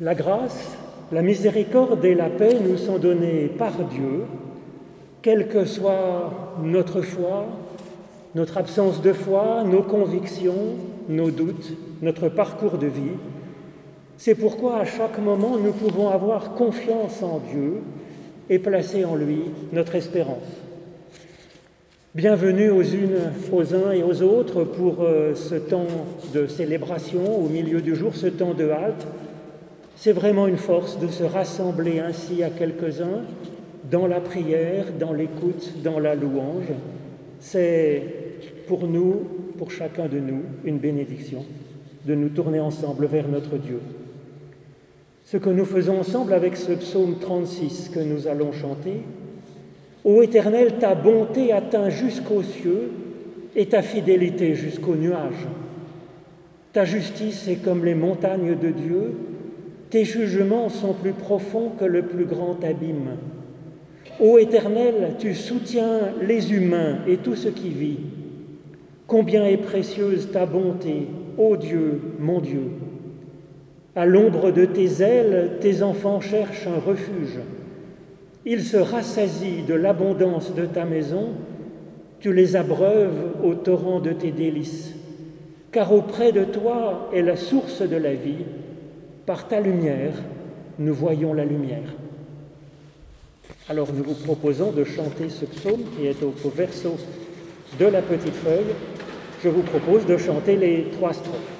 La grâce, la miséricorde et la paix nous sont données par Dieu, quelle que soit notre foi, notre absence de foi, nos convictions, nos doutes, notre parcours de vie. C'est pourquoi à chaque moment nous pouvons avoir confiance en Dieu et placer en lui notre espérance. Bienvenue aux unes, aux uns et aux autres pour euh, ce temps de célébration au milieu du jour, ce temps de halte. C'est vraiment une force de se rassembler ainsi à quelques-uns dans la prière, dans l'écoute, dans la louange. C'est pour nous, pour chacun de nous, une bénédiction de nous tourner ensemble vers notre Dieu. Ce que nous faisons ensemble avec ce psaume 36 que nous allons chanter, Ô Éternel, ta bonté atteint jusqu'aux cieux et ta fidélité jusqu'aux nuages. Ta justice est comme les montagnes de Dieu, tes jugements sont plus profonds que le plus grand abîme. Ô Éternel, tu soutiens les humains et tout ce qui vit. Combien est précieuse ta bonté, ô Dieu, mon Dieu. À l'ombre de tes ailes, tes enfants cherchent un refuge. Ils se rassasient de l'abondance de ta maison, tu les abreuves au torrent de tes délices. Car auprès de toi est la source de la vie, par ta lumière, nous voyons la lumière. Alors nous vous proposons de chanter ce psaume qui est au, verso de la petite feuille. Je vous propose de chanter les trois strophes.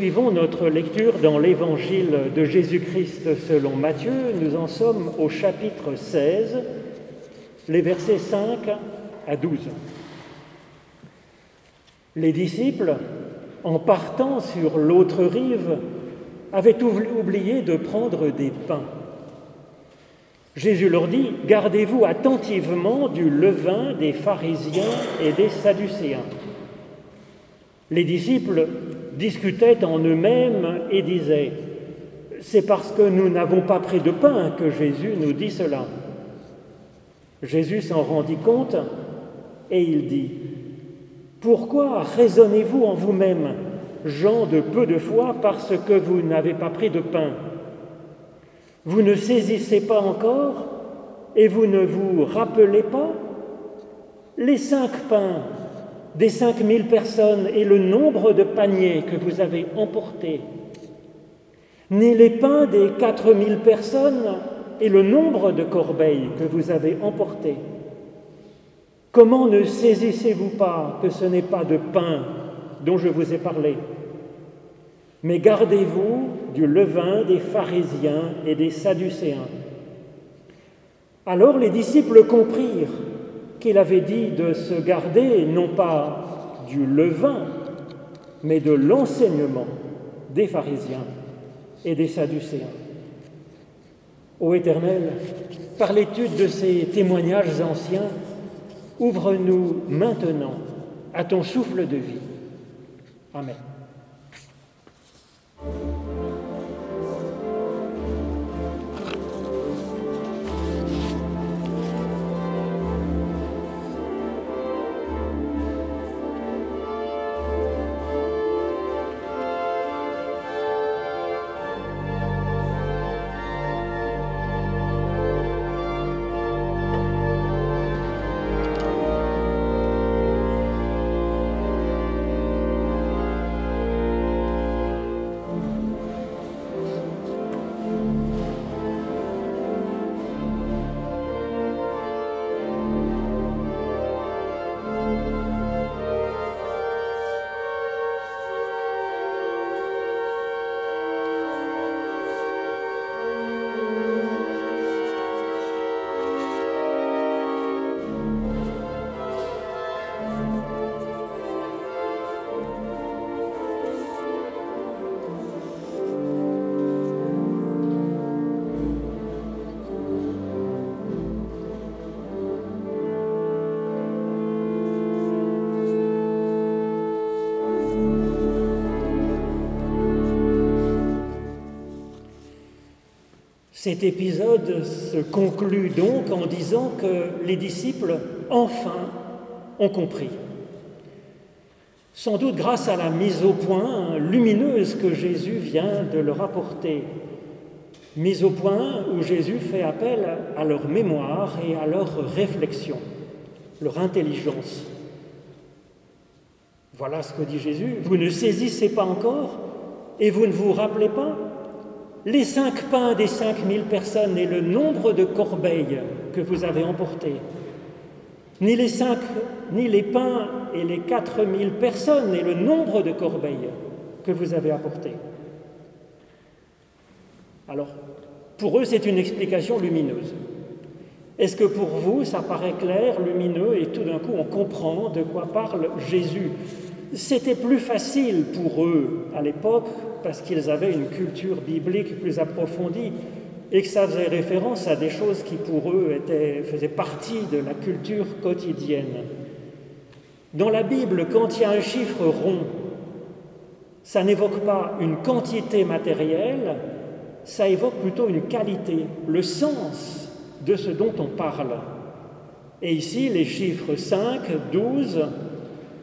Poursuivons notre lecture dans l'évangile de Jésus-Christ selon Matthieu. Nous en sommes au chapitre 16, les versets 5 à 12. Les disciples, en partant sur l'autre rive, avaient oublié de prendre des pains. Jésus leur dit, Gardez-vous attentivement du levain des pharisiens et des sadducéens. Les disciples discutaient en eux-mêmes et disaient, C'est parce que nous n'avons pas pris de pain que Jésus nous dit cela. Jésus s'en rendit compte et il dit, Pourquoi raisonnez-vous en vous-même, gens de peu de foi, parce que vous n'avez pas pris de pain? Vous ne saisissez pas encore et vous ne vous rappelez pas Les cinq pains des cinq mille personnes et le nombre de paniers que vous avez emportés, ni les pains des quatre mille personnes et le nombre de corbeilles que vous avez emportés. Comment ne saisissez-vous pas que ce n'est pas de pain dont je vous ai parlé, mais gardez-vous du levain des pharisiens et des sadducéens. Alors les disciples comprirent qu'il avait dit de se garder non pas du levain, mais de l'enseignement des pharisiens et des sadducéens. Ô Éternel, par l'étude de ces témoignages anciens, ouvre-nous maintenant à ton souffle de vie. Amen. Cet épisode se conclut donc en disant que les disciples, enfin, ont compris. Sans doute grâce à la mise au point lumineuse que Jésus vient de leur apporter. Mise au point où Jésus fait appel à leur mémoire et à leur réflexion, leur intelligence. Voilà ce que dit Jésus. Vous ne saisissez pas encore et vous ne vous rappelez pas les cinq pains des cinq mille personnes et le nombre de corbeilles que vous avez emportés, ni les cinq, ni les pains et les quatre mille personnes et le nombre de corbeilles que vous avez apportés. Alors, pour eux, c'est une explication lumineuse. Est-ce que pour vous, ça paraît clair, lumineux, et tout d'un coup, on comprend de quoi parle Jésus? C'était plus facile pour eux à l'époque parce qu'ils avaient une culture biblique plus approfondie et que ça faisait référence à des choses qui pour eux étaient, faisaient partie de la culture quotidienne. Dans la Bible, quand il y a un chiffre rond, ça n'évoque pas une quantité matérielle, ça évoque plutôt une qualité, le sens de ce dont on parle. Et ici, les chiffres 5, 12,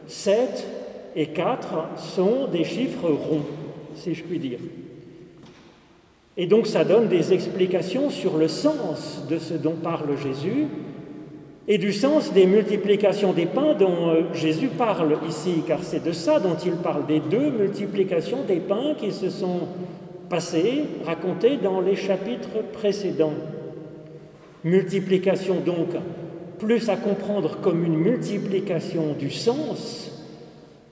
7 et 4 sont des chiffres ronds si je puis dire. Et donc ça donne des explications sur le sens de ce dont parle Jésus et du sens des multiplications des pains dont euh, Jésus parle ici, car c'est de ça dont il parle, des deux multiplications des pains qui se sont passées, racontées dans les chapitres précédents. Multiplication donc plus à comprendre comme une multiplication du sens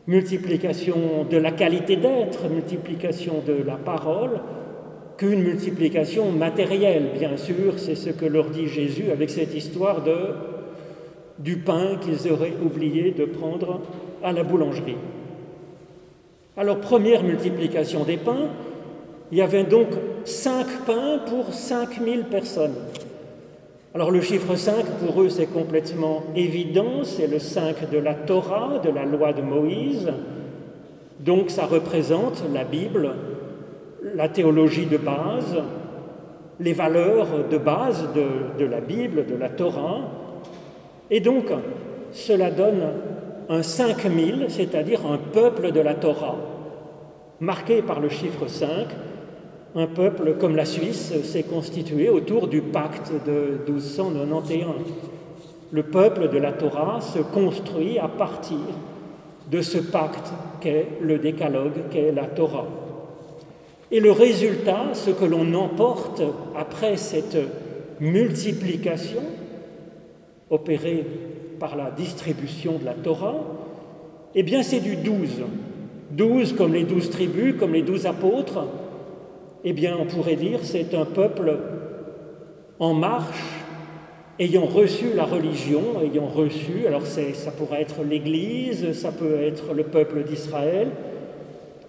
multiplication de la qualité d'être, multiplication de la parole, qu'une multiplication matérielle, bien sûr, c'est ce que leur dit Jésus avec cette histoire de, du pain qu'ils auraient oublié de prendre à la boulangerie. Alors, première multiplication des pains, il y avait donc cinq pains pour cinq mille personnes. Alors le chiffre 5, pour eux, c'est complètement évident, c'est le 5 de la Torah, de la loi de Moïse. Donc ça représente la Bible, la théologie de base, les valeurs de base de, de la Bible, de la Torah. Et donc cela donne un 5000, c'est-à-dire un peuple de la Torah, marqué par le chiffre 5, un peuple comme la Suisse s'est constitué autour du pacte de 1291. Le peuple de la Torah se construit à partir de ce pacte qu'est le décalogue, qu'est la Torah. Et le résultat, ce que l'on emporte après cette multiplication opérée par la distribution de la Torah, eh bien c'est du 12. 12 comme les douze tribus, comme les douze apôtres, eh bien, on pourrait dire c'est un peuple en marche, ayant reçu la religion, ayant reçu, alors ça pourrait être l'Église, ça peut être le peuple d'Israël.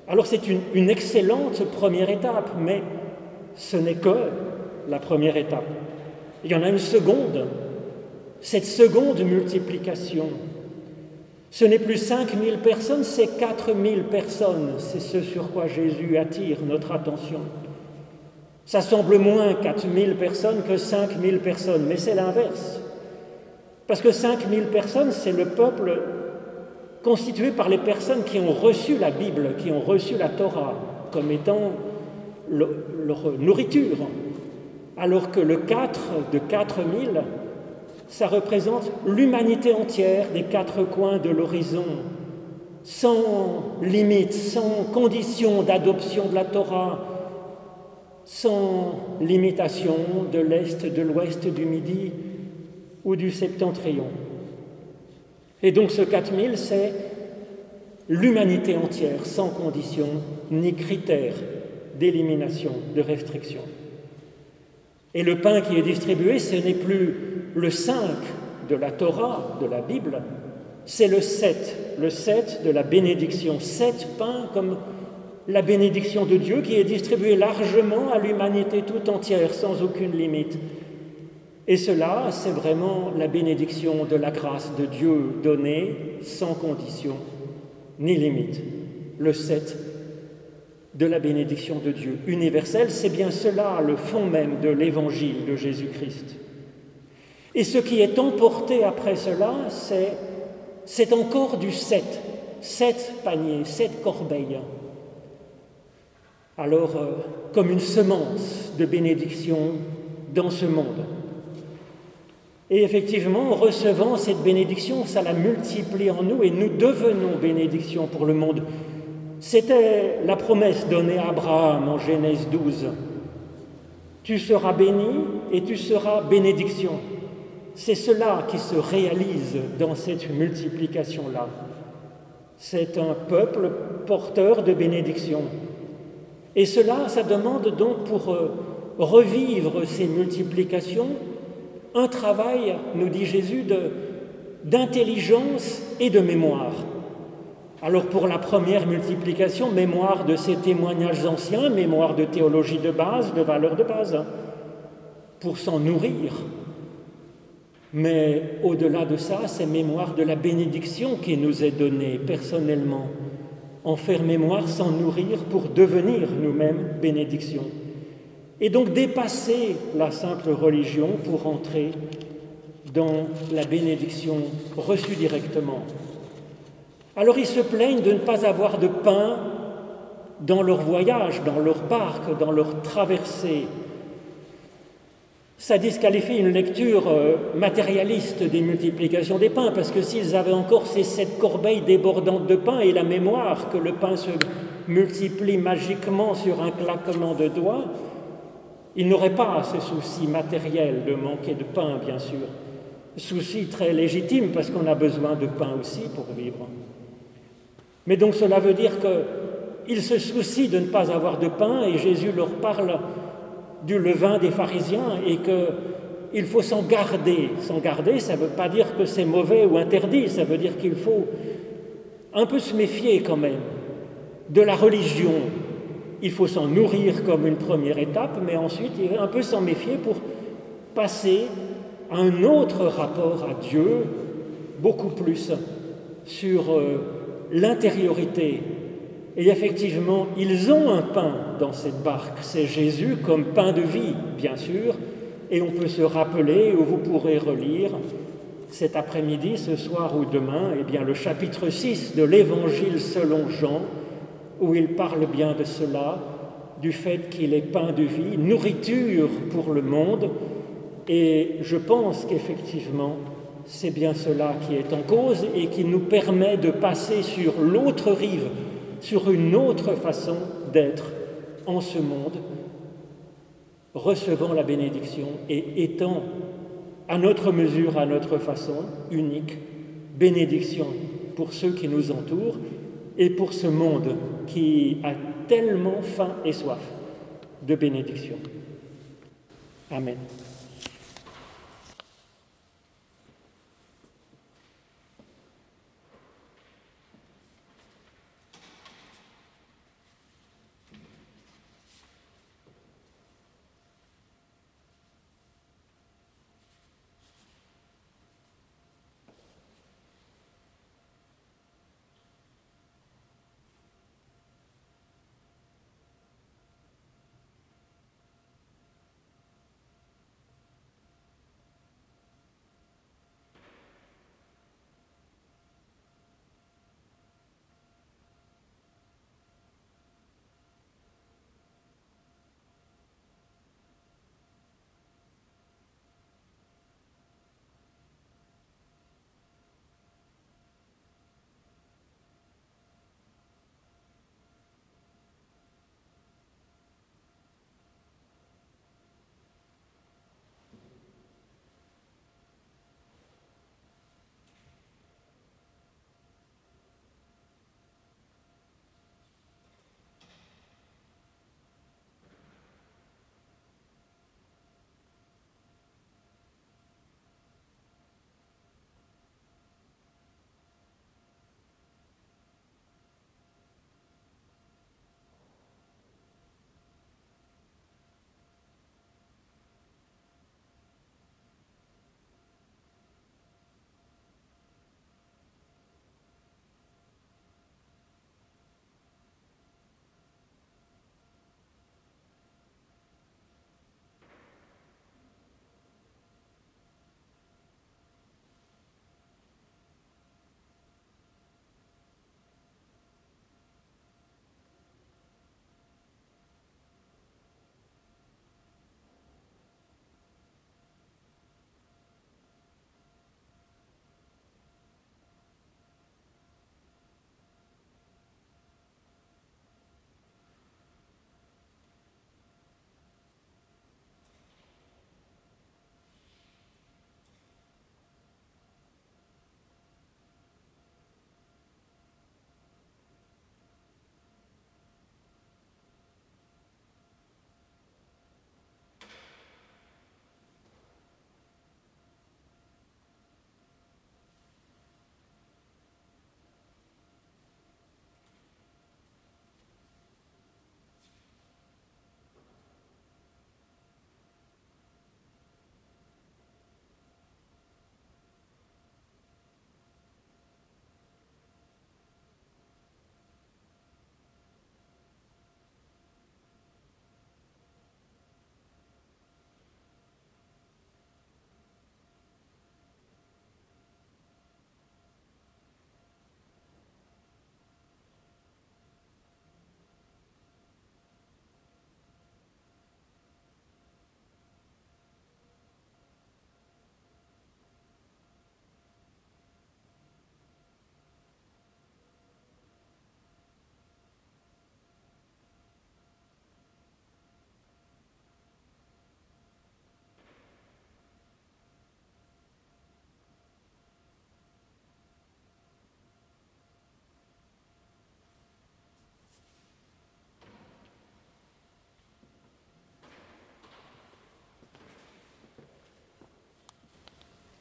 Alors c'est une, une excellente première étape, mais ce n'est que la première étape. Il y en a une seconde, cette seconde multiplication. Ce n'est plus 5000 personnes, c'est 4000 personnes. C'est ce sur quoi Jésus attire notre attention. Ça semble moins 4000 personnes que 5000 personnes, mais c'est l'inverse. Parce que 5000 personnes, c'est le peuple constitué par les personnes qui ont reçu la Bible, qui ont reçu la Torah comme étant leur nourriture. Alors que le 4 de 4000, ça représente l'humanité entière des quatre coins de l'horizon, sans limite, sans condition d'adoption de la Torah, sans limitation de l'Est, de l'Ouest, du Midi ou du Septentrion. Et donc ce 4000, c'est l'humanité entière, sans condition ni critère d'élimination, de restriction. Et le pain qui est distribué, ce n'est plus le 5 de la Torah, de la Bible, c'est le 7, le 7 de la bénédiction. Sept pains comme la bénédiction de Dieu qui est distribuée largement à l'humanité tout entière, sans aucune limite. Et cela, c'est vraiment la bénédiction de la grâce de Dieu donnée sans condition ni limite. Le 7 de la bénédiction de Dieu universelle, c'est bien cela le fond même de l'évangile de Jésus-Christ. Et ce qui est emporté après cela, c'est encore du 7, sept paniers, sept corbeilles alors euh, comme une semence de bénédiction dans ce monde. Et effectivement, en recevant cette bénédiction, ça la multiplie en nous et nous devenons bénédiction pour le monde. C'était la promesse donnée à Abraham en Genèse 12. Tu seras béni et tu seras bénédiction. C'est cela qui se réalise dans cette multiplication-là. C'est un peuple porteur de bénédiction. Et cela, ça demande donc pour euh, revivre ces multiplications un travail, nous dit Jésus, d'intelligence et de mémoire. Alors pour la première multiplication, mémoire de ces témoignages anciens, mémoire de théologie de base, de valeurs de base, pour s'en nourrir. Mais au-delà de ça, c'est mémoire de la bénédiction qui nous est donnée personnellement en faire mémoire, s'en nourrir pour devenir nous-mêmes bénédiction. Et donc dépasser la simple religion pour entrer dans la bénédiction reçue directement. Alors ils se plaignent de ne pas avoir de pain dans leur voyage, dans leur barque, dans leur traversée, ça disqualifie une lecture euh, matérialiste des multiplications des pains, parce que s'ils avaient encore ces sept corbeilles débordantes de pain et la mémoire que le pain se multiplie magiquement sur un claquement de doigts, ils n'auraient pas ce souci matériel de manquer de pain, bien sûr. Souci très légitime, parce qu'on a besoin de pain aussi pour vivre. Mais donc cela veut dire qu'ils se soucient de ne pas avoir de pain et Jésus leur parle du levain des pharisiens et qu'il faut s'en garder. S'en garder, ça ne veut pas dire que c'est mauvais ou interdit, ça veut dire qu'il faut un peu se méfier quand même de la religion. Il faut s'en nourrir comme une première étape, mais ensuite un peu s'en méfier pour passer à un autre rapport à Dieu, beaucoup plus sur euh, l'intériorité. Et effectivement, ils ont un pain dans cette barque. C'est Jésus comme pain de vie, bien sûr. Et on peut se rappeler, ou vous pourrez relire cet après-midi, ce soir ou demain, eh bien, le chapitre 6 de l'Évangile selon Jean, où il parle bien de cela, du fait qu'il est pain de vie, nourriture pour le monde. Et je pense qu'effectivement, c'est bien cela qui est en cause et qui nous permet de passer sur l'autre rive, sur une autre façon d'être en ce monde, recevant la bénédiction et étant à notre mesure, à notre façon, unique, bénédiction pour ceux qui nous entourent et pour ce monde qui a tellement faim et soif de bénédiction. Amen.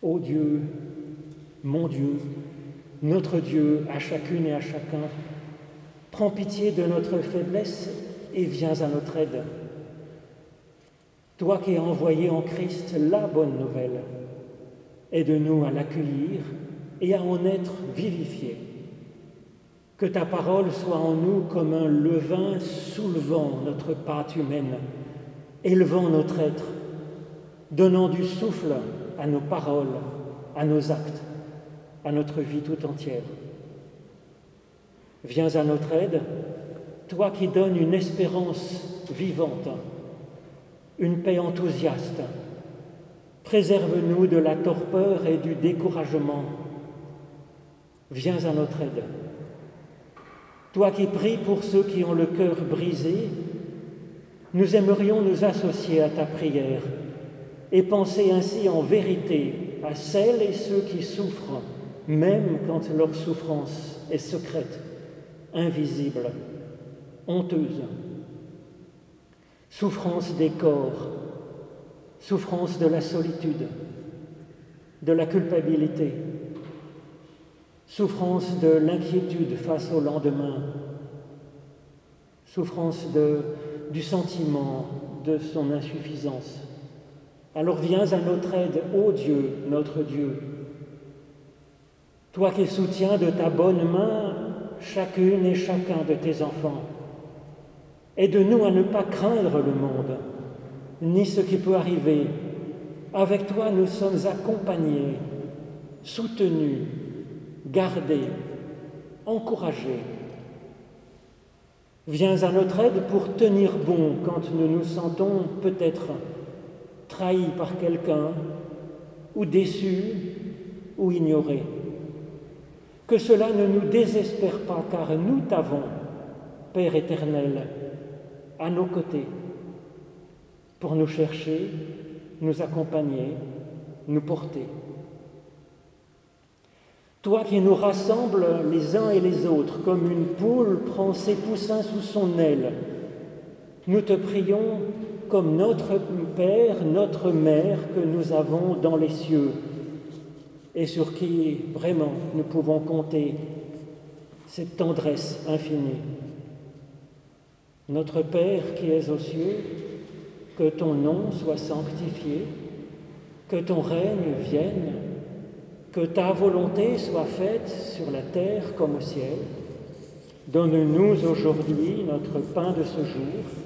Ô Dieu, mon Dieu, notre Dieu, à chacune et à chacun, prends pitié de notre faiblesse et viens à notre aide. Toi qui as envoyé en Christ la bonne nouvelle, aide-nous à l'accueillir et à en être vivifiés. Que ta parole soit en nous comme un levain soulevant notre pâte humaine, élevant notre être, donnant du souffle à nos paroles, à nos actes, à notre vie tout entière. Viens à notre aide, toi qui donnes une espérance vivante, une paix enthousiaste. Préserve-nous de la torpeur et du découragement. Viens à notre aide. Toi qui pries pour ceux qui ont le cœur brisé, nous aimerions nous associer à ta prière et penser ainsi en vérité à celles et ceux qui souffrent, même quand leur souffrance est secrète, invisible, honteuse. Souffrance des corps, souffrance de la solitude, de la culpabilité, souffrance de l'inquiétude face au lendemain, souffrance du sentiment de son insuffisance. Alors viens à notre aide, ô Dieu, notre Dieu. Toi qui soutiens de ta bonne main chacune et chacun de tes enfants, aide-nous à ne pas craindre le monde, ni ce qui peut arriver. Avec toi, nous sommes accompagnés, soutenus, gardés, encouragés. Viens à notre aide pour tenir bon quand nous nous sentons peut-être trahi par quelqu'un, ou déçu, ou ignoré. Que cela ne nous désespère pas, car nous t'avons, Père éternel, à nos côtés, pour nous chercher, nous accompagner, nous porter. Toi qui nous rassembles les uns et les autres, comme une poule prend ses poussins sous son aile, nous te prions comme notre Père, notre Mère que nous avons dans les cieux et sur qui vraiment nous pouvons compter cette tendresse infinie. Notre Père qui es aux cieux, que ton nom soit sanctifié, que ton règne vienne, que ta volonté soit faite sur la terre comme au ciel. Donne-nous aujourd'hui notre pain de ce jour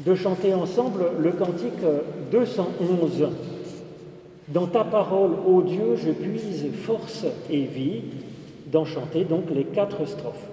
de chanter ensemble le cantique 211. Dans ta parole, ô Dieu, je puise force et vie, d'en chanter donc les quatre strophes.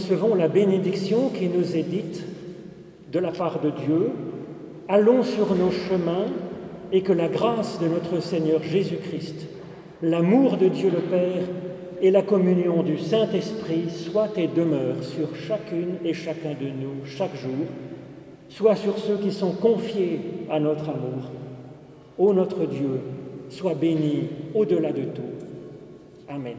Recevons la bénédiction qui nous est dite de la part de Dieu. Allons sur nos chemins et que la grâce de notre Seigneur Jésus-Christ, l'amour de Dieu le Père et la communion du Saint-Esprit soient et demeurent sur chacune et chacun de nous chaque jour, soit sur ceux qui sont confiés à notre amour. Ô notre Dieu, sois béni au-delà de tout. Amen.